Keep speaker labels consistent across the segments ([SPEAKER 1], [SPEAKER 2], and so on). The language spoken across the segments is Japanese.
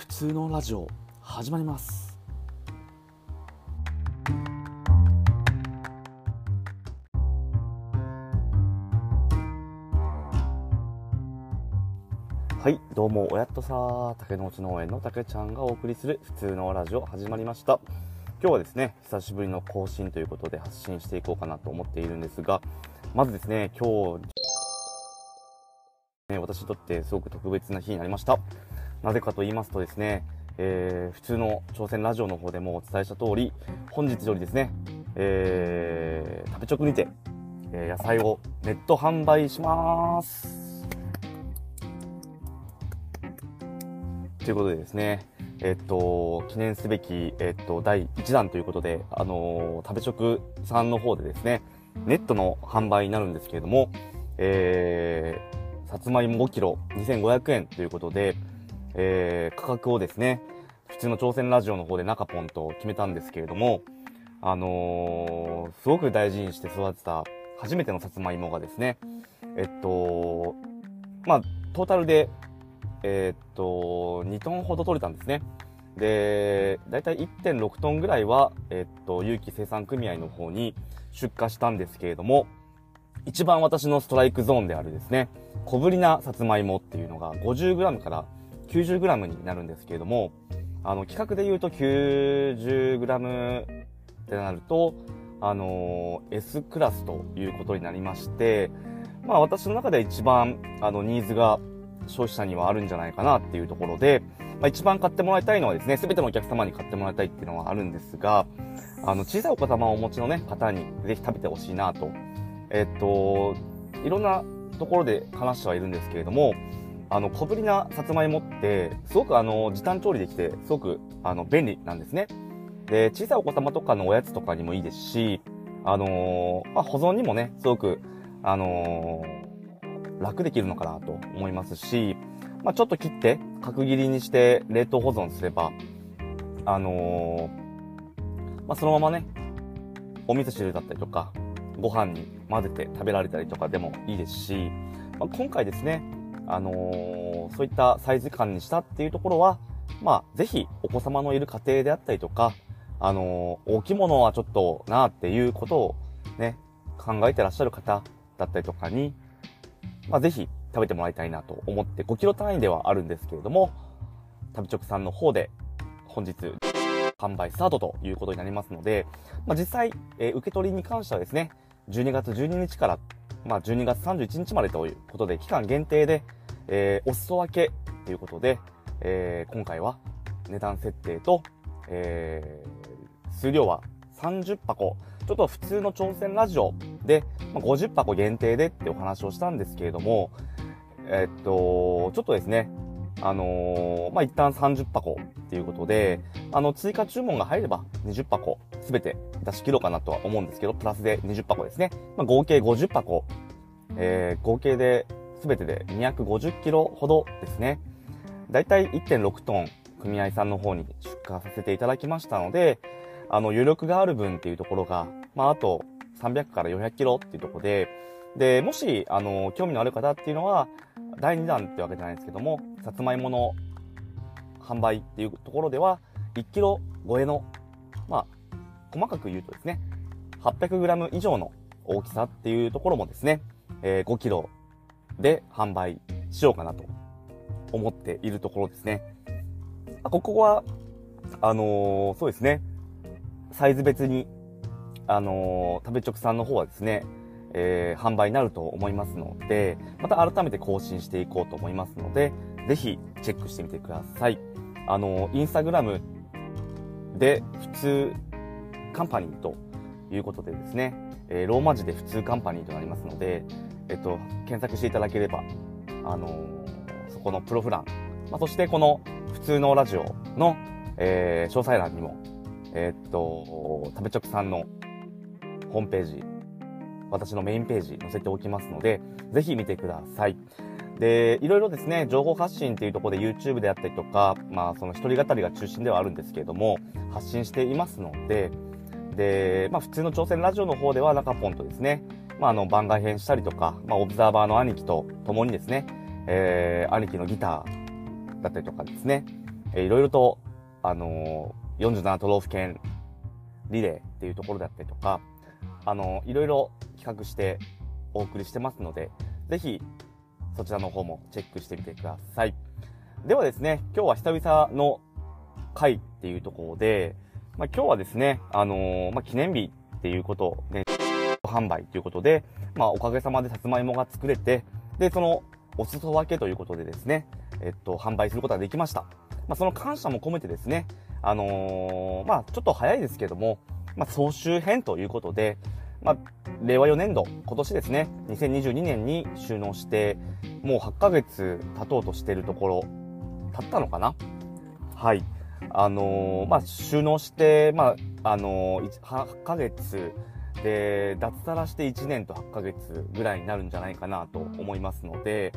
[SPEAKER 1] 普通のラジオ始まりますはいどうもおやっとさ竹の内農園の竹ちゃんがお送りする普通のラジオ始まりました今日はですね久しぶりの更新ということで発信していこうかなと思っているんですがまずですね今日ね、私にとってすごく特別な日になりました。なぜかと言いますとですね、えー、普通の朝鮮ラジオの方でもお伝えした通り、本日よりですね、えー、食べ直にて、えー、野菜をネット販売します。ということでですね、えっと、記念すべき、えっと、第1弾ということで、あのー、食べ直さんの方でですね、ネットの販売になるんですけれども、えー、さつまいも5キロ2500円ということで、えー、価格をですね、普通の朝鮮ラジオの方で中ポンと決めたんですけれども、あのー、すごく大事にして育てた初めてのさつまいもがですね、えっと、まあ、トータルで、えっと、2トンほど取れたんですね。で、だいたい1.6トンぐらいは、えっと、有機生産組合の方に出荷したんですけれども、一番私のストライクゾーンであるですね、小ぶりなさつまいもっていうのが 50g から 90g になるんですけれども、あの、規格で言うと 90g ってなると、あの、S クラスということになりまして、まあ私の中で一番、あの、ニーズが消費者にはあるんじゃないかなっていうところで、まあ一番買ってもらいたいのはですね、すべてのお客様に買ってもらいたいっていうのはあるんですが、あの、小さいお子様をお持ちのね、方にぜひ食べてほしいなと。えっと、いろんなところで話してはいるんですけれども、あの、小ぶりなさつまいもって、すごくあの、時短調理できて、すごくあの、便利なんですね。で、小さいお子様とかのおやつとかにもいいですし、あのー、まあ、保存にもね、すごく、あのー、楽できるのかなと思いますし、まあ、ちょっと切って、角切りにして冷凍保存すれば、あのー、まあ、そのままね、お味噌汁だったりとか、ご飯に混ぜて食べられたりとかでもいいですし、まあ、今回ですね、あのー、そういったサイズ感にしたっていうところは、まあ、ぜひお子様のいる家庭であったりとか、あのー、大きいものはちょっとなっていうことをね、考えてらっしゃる方だったりとかに、まあ、ぜひ食べてもらいたいなと思って5キロ単位ではあるんですけれども、食べ直さんの方で本日販売スタートということになりますので、まあ、実際、えー、受け取りに関してはですね、12月12日から、まあ、12月31日までということで、期間限定で、えー、お裾分けということで、えー、今回は値段設定と、えー、数量は30箱、ちょっと普通の挑戦ラジオで、まあ、50箱限定でってお話をしたんですけれども、え、っと、ちょっとですね、あのー、まあ、一旦30箱っていうことで、あの、追加注文が入れば20箱すべて出し切ろうかなとは思うんですけど、プラスで20箱ですね。まあ、合計50箱、えー、合計で全てで250キロほどですね。だいたい1.6トン組合さんの方に出荷させていただきましたので、あの、余力がある分っていうところが、まあ、あと300から400キロっていうところで、で、もし、あの、興味のある方っていうのは、第2弾ってわけじゃないですけども、さつまいもの販売っていうところでは、1キロ超えの、まあ、細かく言うとですね、800グラム以上の大きさっていうところもですね、えー、5キロで販売しようかなと思っているところですね。ここは、あのー、そうですね、サイズ別に、あのー、食べ直さんの方はですね、えー、販売になると思いますので、また改めて更新していこうと思いますので、ぜひチェックしてみてください。あのー、インスタグラムで普通カンパニーということでですね、え、ローマ字で普通カンパニーとなりますので、えっと、検索していただければ、あのー、そこのプロフラン、まあ、そしてこの普通のラジオの、えー、詳細欄にも、えー、っと、食べ直さんのホームページ、私のメインページ載せておきますので、ぜひ見てください。で、いろいろですね、情報発信っていうところで YouTube であったりとか、まあその一人語りが中心ではあるんですけれども、発信していますので、で、まあ普通の挑戦ラジオの方では中ポンとですね、まあ、あの、番外編したりとか、まあ、オブザーバーの兄貴と共にですね、えー、兄貴のギターだったりとかですね、えー、いろいろと、あのー、47都道府県リレーっていうところだったりとか、あのー、いろいろ企画してお送りしてますので、ぜひ、そちらの方もチェックしてみてください。ではですね、今日は久々の回っていうところで、まあ、今日はですね、あのー、まあ、記念日っていうことね、販売ということで、まあ、おかげさまでさつまいもが作れて、で、その、お裾分けということでですね、えっと、販売することができました。まあ、その感謝も込めてですね、あのー、まあ、ちょっと早いですけども、まあ、総集編ということで、まあ、令和4年度、今年ですね、2022年に収納して、もう8ヶ月経とうとしているところ、経ったのかなはい。あのー、まあ、収納して、まあ、あのー、8ヶ月で、脱サラして1年と8ヶ月ぐらいになるんじゃないかなと思いますので、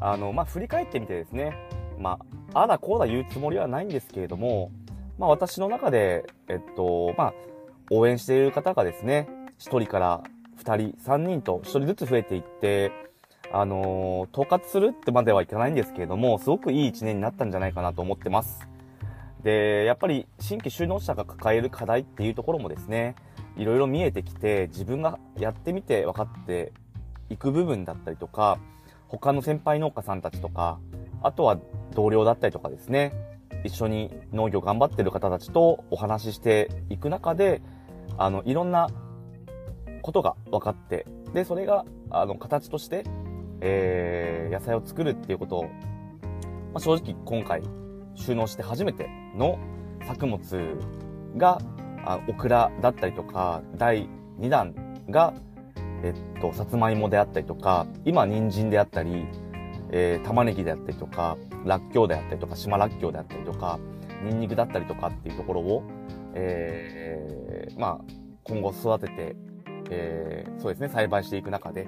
[SPEAKER 1] あの、まあ、振り返ってみてですね、まあ、あだこうだ言うつもりはないんですけれども、まあ、私の中で、えっと、まあ、応援している方がですね、1人から2人、3人と1人ずつ増えていって、あの、統括するってまではいかないんですけれども、すごくいい1年になったんじゃないかなと思ってます。で、やっぱり新規就農者が抱える課題っていうところもですね、いろいろ見えてきて、自分がやってみて分かっていく部分だったりとか、他の先輩農家さんたちとか、あとは同僚だったりとかですね、一緒に農業頑張ってる方たちとお話ししていく中で、あの、いろんなことが分かって、で、それが、あの、形として、えー、野菜を作るっていうことを、まあ、正直今回収納して初めての作物が、あオクラだったりとか、第2弾が、えっと、さつまいもであったりとか、今、人参であったり、えー、玉ねぎであったりとか、らっきょうであったりとか、島らっきょうであったりとか、ニンニクだったりとかっていうところを、えー、まあ、今後育てて、えー、そうですね、栽培していく中で、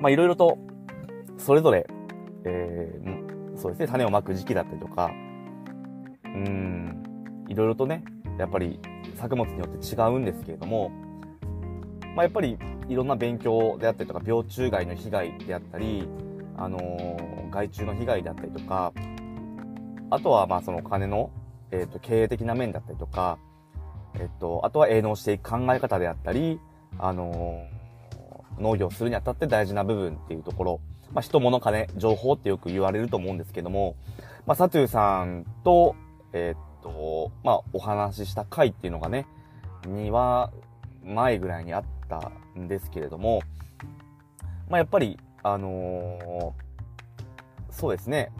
[SPEAKER 1] まあ、いろいろと、それぞれ、えー、そうですね、種をまく時期だったりとか、うん、いろいろとね、やっぱり作物によって違うんですけれども、まあ、やっぱりいろんな勉強であったりとか、病虫害の被害であったり、あのー、害虫の被害であったりとか、あとはまあその金の、え、ー、と、経営的な面だったりとか、え、ー、と、あとは営農していく考え方であったり、あの農業するにあたって大事な部分っていうところ、まあ、人物金、情報ってよく言われると思うんですけども、まあ、サトゥーさんと、えっ、と、まあ、お話しした回っていうのがね、2話前ぐらいにあったんですけれども、まあ、やっぱり、あのー、そうですね、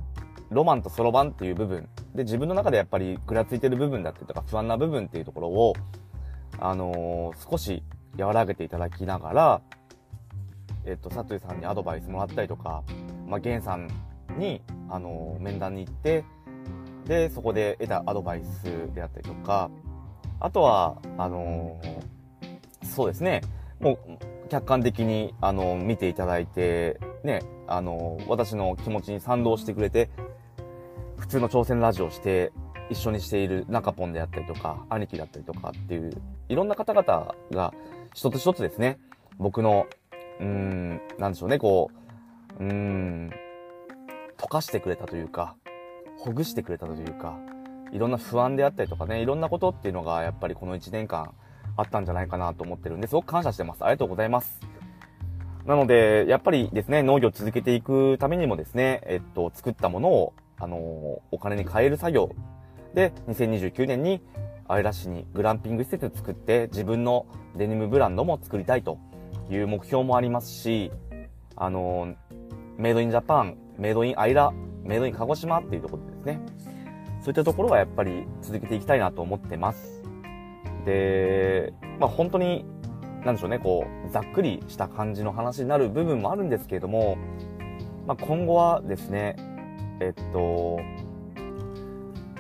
[SPEAKER 1] ロマンとソロバンっていう部分、で、自分の中でやっぱりぐらついてる部分だったりとか不安な部分っていうところを、あのー、少し和らげていただきながら、えっと、佐藤さんにアドバイスもらったりとか、まあ、ゲンさんに、あのー、面談に行って、で、そこで得たアドバイスであったりとか、あとは、あの、そうですね、もう、客観的に、あの、見ていただいて、ね、あの、私の気持ちに賛同してくれて、普通の挑戦ラジオして、一緒にしている中ポンであったりとか、兄貴だったりとかっていう、いろんな方々が、一つ一つですね、僕の、うん、なんでしょうね、こう、うん、溶かしてくれたというか、ほぐしてくれたというか、いろんな不安であったりとかね、いろんなことっていうのがやっぱりこの1年間あったんじゃないかなと思ってるんで、すごく感謝してます。ありがとうございます。なので、やっぱりですね、農業を続けていくためにもですね、えっと、作ったものを、あのお金に換える作業で、2029年に、アイラ市にグランピング施設を作って、自分のデニムブランドも作りたいという目標もありますし、あのメイドインジャパン、メイドインアイラメイドイン鹿児島っていうところですね、そういったところはやっぱり続けていきたいなと思ってます。で、まあ本当に、なんでしょうね、こう、ざっくりした感じの話になる部分もあるんですけれども、まあ今後はですね、えっと、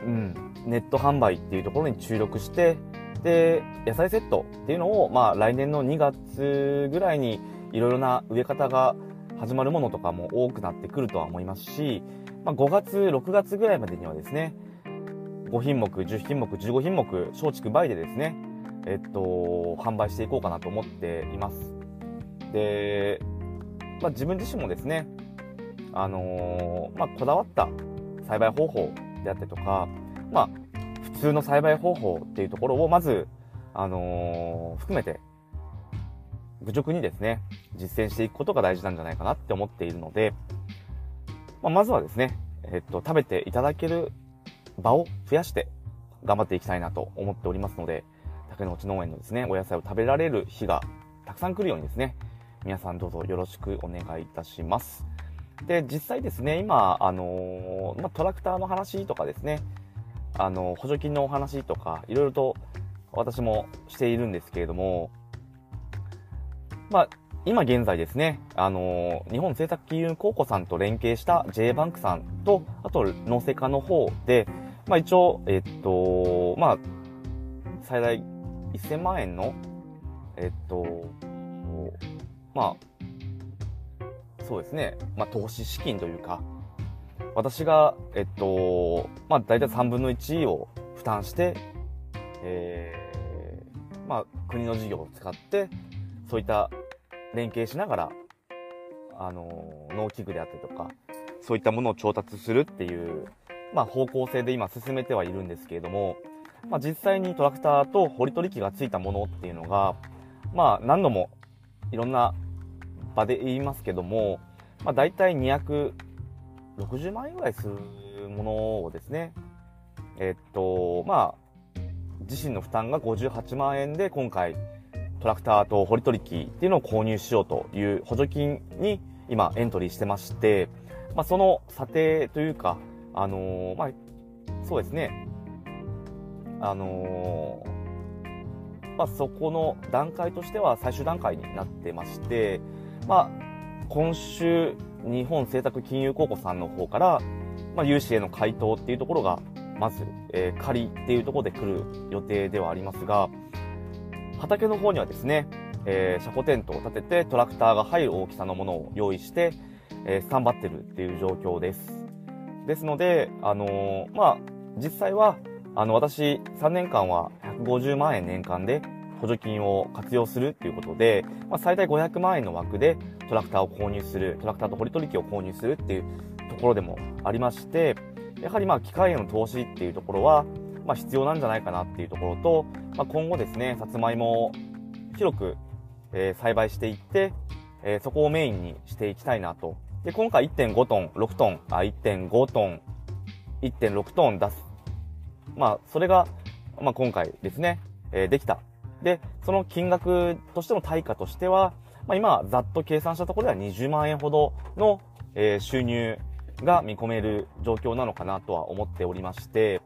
[SPEAKER 1] うん、ネット販売っていうところに注力して、で、野菜セットっていうのを、まあ来年の2月ぐらいにいろいろな植え方が始まるものとかも多くなってくるとは思いますし、まあ、5月、6月ぐらいまでにはですね、5品目、10品目、15品目、松竹梅でですね、えっと、販売していこうかなと思っています。で、まあ、自分自身もですね、あのー、まあ、こだわった栽培方法であったりとか、まあ、普通の栽培方法っていうところをまず、あのー、含めて、愚直にですね、実践していくことが大事なんじゃないかなって思っているので、まあ、まずはですね、えっと、食べていただける場を増やして頑張っていきたいなと思っておりますので、竹の内農園のですね、お野菜を食べられる日がたくさん来るようにですね、皆さんどうぞよろしくお願いいたします。で、実際ですね、今、あのー、まあ、トラクターの話とかですね、あの、補助金のお話とか、いろいろと私もしているんですけれども、まあ、今現在ですね、あのー、日本政策金融公庫さんと連携した J バンクさんと、あと農政課の方で、まあ一応、えっと、まあ、最大1000万円の、えっと、まあ、そうですね、まあ投資資金というか、私が、えっと、まあ大体3分の1を負担して、えー、まあ国の事業を使って、そういった連携しながら、あの、農機具であったりとか、そういったものを調達するっていう、まあ、方向性で今進めてはいるんですけれども、まあ、実際にトラクターと掘り取り機がついたものっていうのが、まあ、何度もいろんな場で言いますけども、まあ、大体260万円ぐらいするものをですね、えっと、まあ、自身の負担が58万円で今回トラクターと掘り取り機っていうのを購入しようという補助金に今エントリーしてまして、まあ、その査定というか、あのー、まあ、そうですね、あのー、まあ、そこの段階としては最終段階になってまして、まあ、今週、日本政策金融公庫さんの方から、まあ、融資への回答っていうところが、まず、えー、仮っていうところで来る予定ではありますが、畑の方にはですね、えー、車庫テントを立ててトラクターが入る大きさのものを用意して、えー、スタンバってるっていう状況です。ですので、あのー、まあ、実際は、あの、私、3年間は150万円年間で補助金を活用するっていうことで、まあ、最大500万円の枠でトラクターを購入する、トラクターと掘り取り機を購入するっていうところでもありまして、やはりまあ、機械への投資っていうところは、まあ、必要なんじゃないかなっていうところと、まあ、今後ですね、さつまいもを広く、えー、栽培していって、えー、そこをメインにしていきたいなと。で、今回1.5トン、6トン、あ、1.5トン、1.6トン出す。まあ、それが、まあ、今回ですね、えー、できた。で、その金額としての対価としては、まあ、今、ざっと計算したところでは20万円ほどの、え、収入が見込める状況なのかなとは思っておりまして、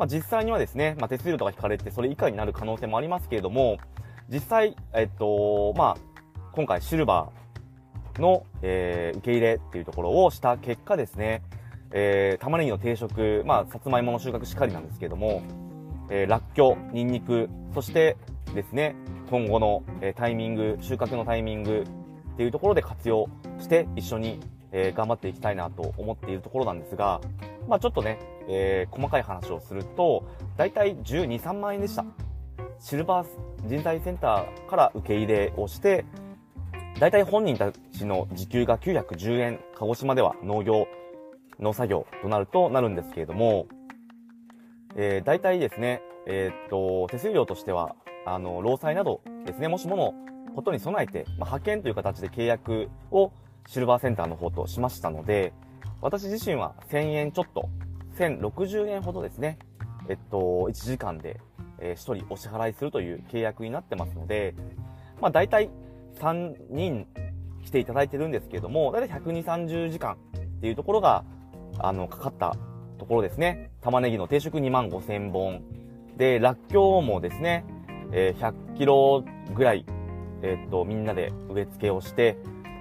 [SPEAKER 1] まあ、実際にはですね、まあ、手数料とか引かれてそれ以下になる可能性もありますけれども、実際、えっと、まあ、今回シルバーの、えー、受け入れっていうところをした結果ですね、えー、玉ねぎの定食、まあ、さつまいもの収穫しかりなんですけれども、えー、らっきょう、ニンニク、そしてですね、今後の、えー、タイミング、収穫のタイミングっていうところで活用して一緒に、えー、頑張っていきたいなと思っているところなんですが、まあちょっとね、えー、細かい話をすると、だいたい12、3万円でした。シルバー人材センターから受け入れをして、だいたい本人たちの時給が910円、鹿児島では農業、農作業となるとなるんですけれども、えー、大体ですね、えー、っと、手数料としては、あの、労災などですね、もしものことに備えて、まあ、派遣という形で契約をシルバーセンターの方としましたので、私自身は1000円ちょっと、1060円ほどですね、えっと、1時間で、えー、1人お支払いするという契約になってますので、まあ大体3人来ていただいてるんですけれども、大体120、30時間っていうところが、あの、かかったところですね。玉ねぎの定食2万5千本。で、らっきょうもですね、えー、100キロぐらい、えー、っと、みんなで植え付けをして、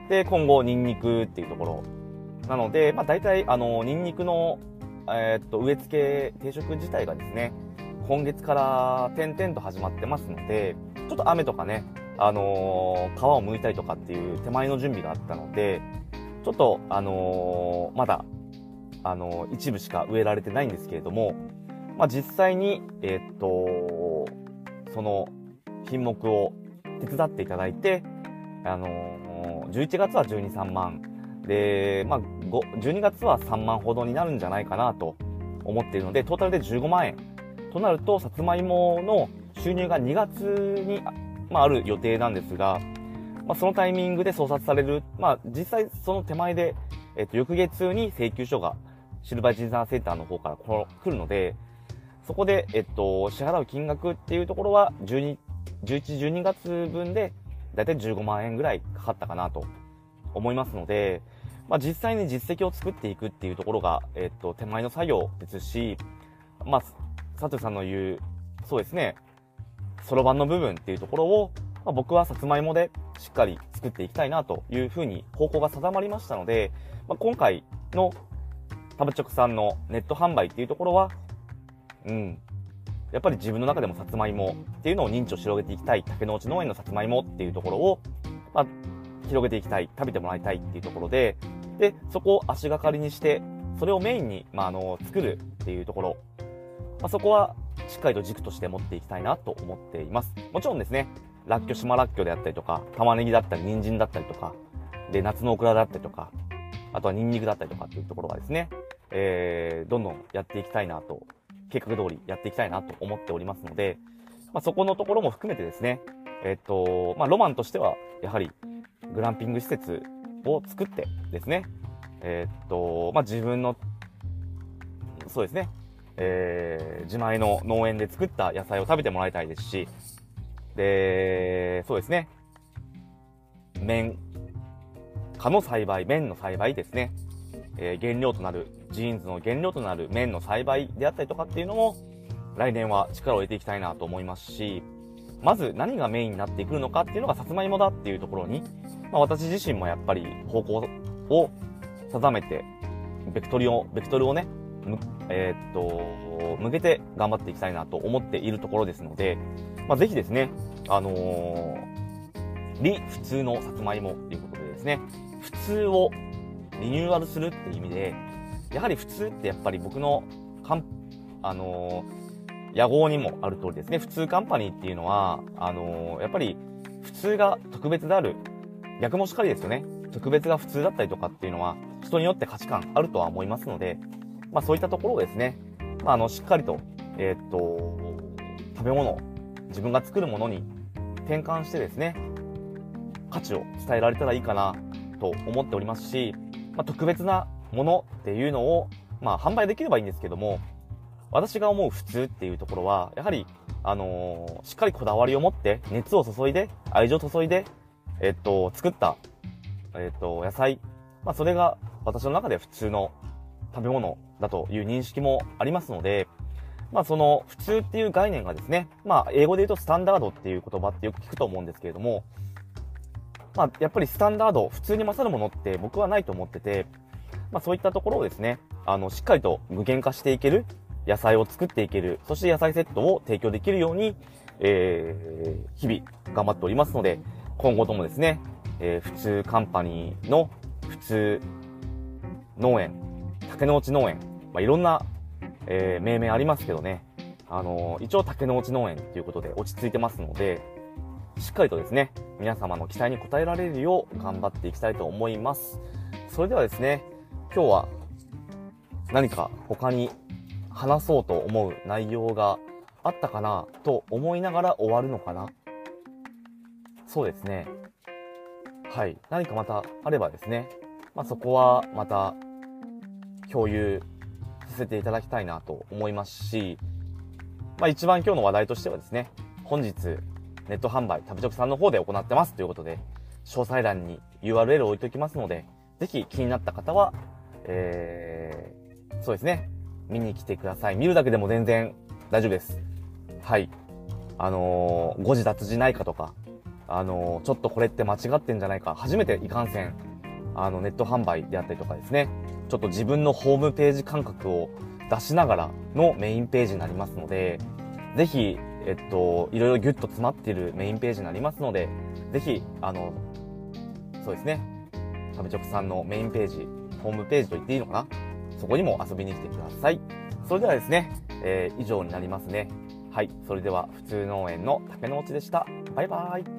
[SPEAKER 1] で、今後、ニンニクっていうところ。なので、まあ、大体、あの、ニンニクの、えー、っと、植え付け定食自体がですね、今月から点々と始まってますので、ちょっと雨とかね、あのー、皮を剥いたりとかっていう手前の準備があったので、ちょっと、あのー、まだ、あのー、一部しか植えられてないんですけれども、まあ、実際に、えっと、その品目を手伝っていただいて、あの11月は12、3万、で、まあ、12月は3万ほどになるんじゃないかなと思っているので、トータルで15万円。となると、さつまいもの収入が2月に、まあ、ある予定なんですが、まあ、そのタイミングで送札される、まあ、実際その手前で、えっと、翌月に請求書がシルバー人材センターの方から来るので、そこで、えっと、支払う金額っていうところは、12、11、12月分で、だいたい15万円ぐらいかかったかなと思いますので、まあ、実際に実績を作っていくっていうところが、えっと、手前の作業ですし、まあ、佐藤さんの言う、そうですね、そろばんの部分っていうところを、まあ、僕はさつまいもでしっかり作っていきたいなというふうに方向が定まりましたので、まあ、今回の食べ直さんのネット販売っていうところは、うん、やっぱり自分の中でもさつまいもっていうのを認知を広げていきたい、竹の内農園のさつまいもっていうところを、まあ、広げていきたい、食べてもらいたいっていうところで、で、そこを足がかりにして、それをメインに、まあ、あの、作るっていうところ、まあ、そこはしっかりと軸として持っていきたいなと思っています。もちろんですね、ラッキョ、島ラッキョであったりとか、玉ねぎだったり、人参だったりとか、で、夏のオクラだったりとか、あとはニンニクだったりとかっていうところがですね、えー、どんどんやっていきたいなと計画通りやっていきたいなと思っておりますので、まあ、そこのところも含めてですね、えっと、まあ、ロマンとしては、やはり、グランピング施設を作ってですね、えっと、まあ、自分の、そうですね、えー、自前の農園で作った野菜を食べてもらいたいですし、で、そうですね、麺、蚊の栽培、麺の栽培ですね、えー、原料となる、ジーンズの原料となる麺の栽培であったりとかっていうのも、来年は力を入れていきたいなと思いますし、まず何がメインになってくるのかっていうのがさつまいもだっていうところに、まあ、私自身もやっぱり方向を定めて、ベクトルを、ベクトルをね、えー、っと、向けて頑張っていきたいなと思っているところですので、まあ、ぜひですね、あのー、理普通のさつまいもっていうことでですね、普通をリニューアルするって意味で、やはり普通ってやっぱり僕のかん、あのー、野号にもある通りですね、普通カンパニーっていうのは、あのー、やっぱり普通が特別である、逆もしかりですよね。特別が普通だったりとかっていうのは、人によって価値観あるとは思いますので、まあそういったところをですね、まああの、しっかりと、えー、っと、食べ物、自分が作るものに転換してですね、価値を伝えられたらいいかなと思っておりますし、まあ、特別なものっていうのを、まあ、販売できればいいんですけども、私が思う普通っていうところは、やはり、あのー、しっかりこだわりを持って、熱を注いで、愛情を注いで、えっと、作った、えっと、野菜。まあ、それが私の中で普通の食べ物だという認識もありますので、まあ、その普通っていう概念がですね、まあ、英語で言うとスタンダードっていう言葉ってよく聞くと思うんですけれども、まあ、やっぱりスタンダード、普通に勝るものって僕はないと思ってて、まあ、そういったところをですね、あの、しっかりと具現化していける、野菜を作っていける、そして野菜セットを提供できるように、えー、日々頑張っておりますので、今後ともですね、えー、普通カンパニーの普通農園、竹の内農園、まあ、いろんな、えー、命名ありますけどね、あのー、一応竹の内農園ということで落ち着いてますので、しっかりとですね、皆様の期待に応えられるよう頑張っていきたいと思います。それではですね、今日は何か他に話そうと思う内容があったかなと思いながら終わるのかなそうですね。はい。何かまたあればですね、まあ、そこはまた共有させていただきたいなと思いますし、まあ、一番今日の話題としてはですね、本日ネット販売、食べチョクさんの方で行ってますということで、詳細欄に URL を置いておきますので、ぜひ気になった方は、えー、そうですね、見に来てください。見るだけでも全然大丈夫です。はい。あのー、誤字脱字ないかとか、あのー、ちょっとこれって間違ってんじゃないか、初めていかんせん、あの、ネット販売であったりとかですね、ちょっと自分のホームページ感覚を出しながらのメインページになりますので、ぜひ、えっと、いろいろギュッと詰まっているメインページになりますので、ぜひ、あの、そうですね、食べチョクさんのメインページ、ホームページと言っていいのかな？そこにも遊びに来てください。それではですね、えー、以上になりますね。はい。それでは、普通農園の竹の内でした。バイバーイ。